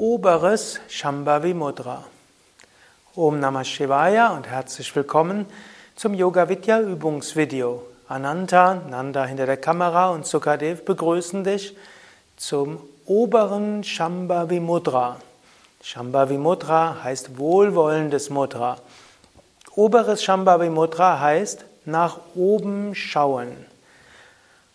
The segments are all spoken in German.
Oberes Shambhavi Mudra. Om Namah Shivaya und herzlich willkommen zum Yoga Vidya Übungsvideo. Ananta, Nanda hinter der Kamera und Sukadev begrüßen dich zum oberen Shambhavi Mudra. Shambhavi Mudra heißt wohlwollendes Mudra. Oberes Shambhavi Mudra heißt nach oben schauen.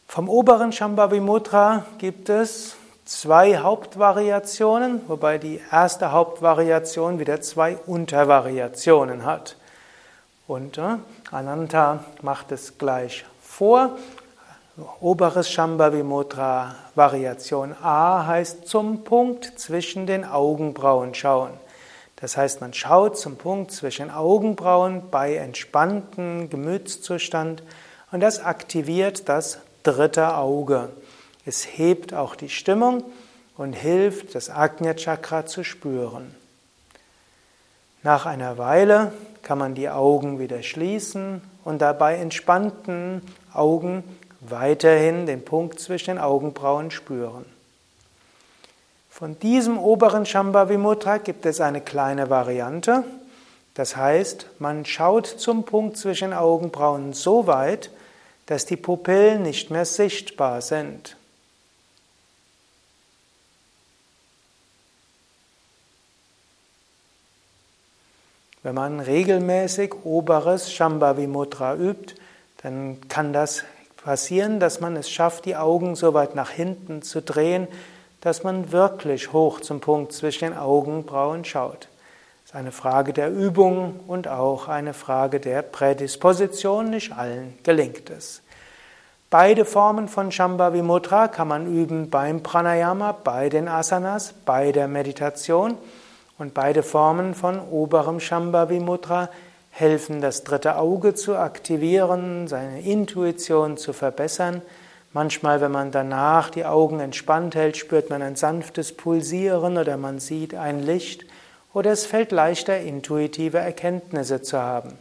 Vom oberen Shambhavi Mudra gibt es zwei Hauptvariationen, wobei die erste Hauptvariation wieder zwei Untervariationen hat. Und äh, Ananta macht es gleich vor. Oberes Shambhavi Mudra Variation A heißt zum Punkt zwischen den Augenbrauen schauen. Das heißt, man schaut zum Punkt zwischen Augenbrauen bei entspannten Gemütszustand und das aktiviert das dritte Auge. Es hebt auch die Stimmung und hilft, das Agnya Chakra zu spüren. Nach einer Weile kann man die Augen wieder schließen und dabei entspannten Augen weiterhin den Punkt zwischen den Augenbrauen spüren. Von diesem oberen Shambhavi Mudra gibt es eine kleine Variante. Das heißt, man schaut zum Punkt zwischen den Augenbrauen so weit, dass die Pupillen nicht mehr sichtbar sind. Wenn man regelmäßig oberes Shambhavi Mudra übt, dann kann das passieren, dass man es schafft, die Augen so weit nach hinten zu drehen, dass man wirklich hoch zum Punkt zwischen den Augenbrauen schaut. Das ist eine Frage der Übung und auch eine Frage der Prädisposition. Nicht allen gelingt es. Beide Formen von Shambhavi Mudra kann man üben beim Pranayama, bei den Asanas, bei der Meditation. Und beide Formen von oberem Shambhavi Mudra helfen, das dritte Auge zu aktivieren, seine Intuition zu verbessern. Manchmal, wenn man danach die Augen entspannt hält, spürt man ein sanftes Pulsieren oder man sieht ein Licht oder es fällt leichter, intuitive Erkenntnisse zu haben.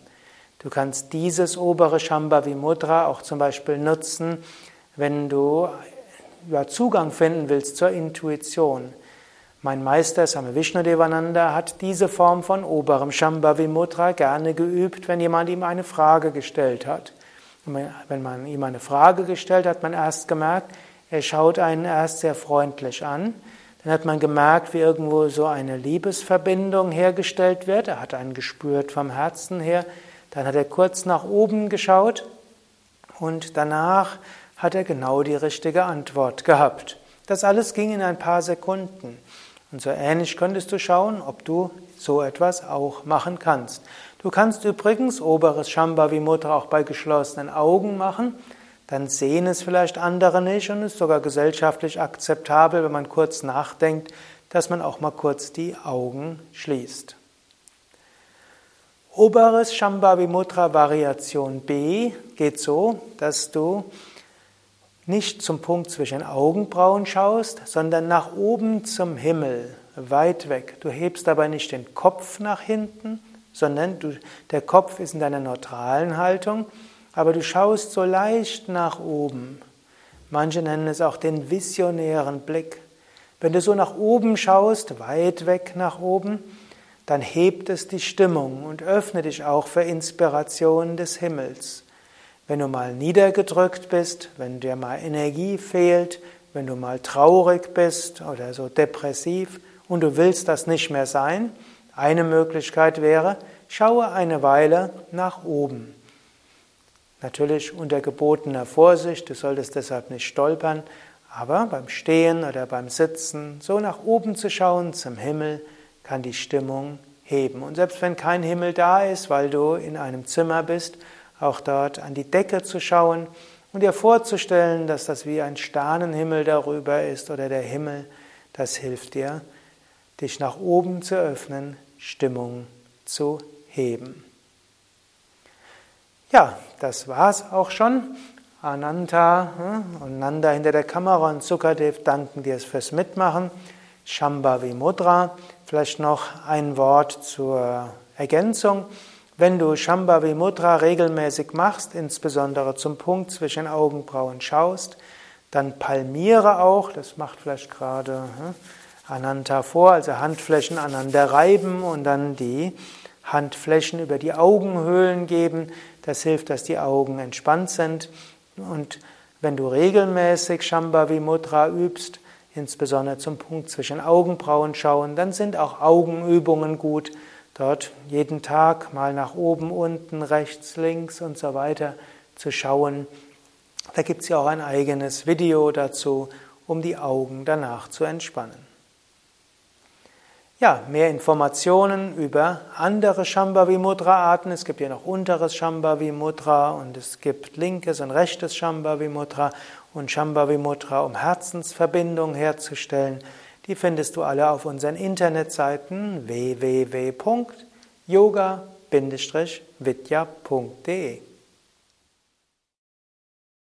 Du kannst dieses obere Shambhavi Mudra auch zum Beispiel nutzen, wenn du Zugang finden willst zur Intuition. Mein Meister Same Vishnudevananda hat diese Form von oberem Shambhavi Mudra gerne geübt, wenn jemand ihm eine Frage gestellt hat. Wenn man ihm eine Frage gestellt hat, hat man erst gemerkt, er schaut einen erst sehr freundlich an. Dann hat man gemerkt, wie irgendwo so eine Liebesverbindung hergestellt wird. Er hat einen gespürt vom Herzen her. Dann hat er kurz nach oben geschaut und danach hat er genau die richtige Antwort gehabt. Das alles ging in ein paar Sekunden. Und so ähnlich könntest du schauen, ob du so etwas auch machen kannst. Du kannst übrigens oberes Shambhavi Mudra auch bei geschlossenen Augen machen. Dann sehen es vielleicht andere nicht und es ist sogar gesellschaftlich akzeptabel, wenn man kurz nachdenkt, dass man auch mal kurz die Augen schließt. Oberes Shambhavi Mudra Variation B geht so, dass du nicht zum Punkt zwischen Augenbrauen schaust, sondern nach oben zum Himmel, weit weg. Du hebst dabei nicht den Kopf nach hinten, sondern du, der Kopf ist in deiner neutralen Haltung, aber du schaust so leicht nach oben. Manche nennen es auch den visionären Blick. Wenn du so nach oben schaust, weit weg nach oben, dann hebt es die Stimmung und öffnet dich auch für Inspirationen des Himmels. Wenn du mal niedergedrückt bist, wenn dir mal Energie fehlt, wenn du mal traurig bist oder so depressiv und du willst das nicht mehr sein, eine Möglichkeit wäre, schaue eine Weile nach oben. Natürlich unter gebotener Vorsicht, du solltest deshalb nicht stolpern, aber beim Stehen oder beim Sitzen so nach oben zu schauen zum Himmel kann die Stimmung heben. Und selbst wenn kein Himmel da ist, weil du in einem Zimmer bist, auch dort an die Decke zu schauen und dir vorzustellen, dass das wie ein Sternenhimmel darüber ist oder der Himmel, das hilft dir, dich nach oben zu öffnen, Stimmung zu heben. Ja, das war's auch schon. Ananta hm, und Nanda hinter der Kamera und Sukadev danken dir fürs Mitmachen. Shambhavi Mudra. Vielleicht noch ein Wort zur Ergänzung. Wenn du Shambhavi Mudra regelmäßig machst, insbesondere zum Punkt zwischen Augenbrauen schaust, dann palmiere auch, das macht vielleicht gerade hm, Ananta vor, also Handflächen aneinander reiben und dann die Handflächen über die Augenhöhlen geben. Das hilft, dass die Augen entspannt sind. Und wenn du regelmäßig Shambhavi Mudra übst, insbesondere zum Punkt zwischen Augenbrauen schauen, dann sind auch Augenübungen gut. Dort jeden Tag mal nach oben, unten, rechts, links und so weiter zu schauen. Da gibt es ja auch ein eigenes Video dazu, um die Augen danach zu entspannen. Ja, mehr Informationen über andere Shambhavi Mudra Arten. Es gibt ja noch unteres Shambhavi Mudra und es gibt linkes und rechtes Shambhavi Mudra und Shambhavi Mudra, um Herzensverbindung herzustellen. Die findest du alle auf unseren Internetseiten www.yoga-vidya.de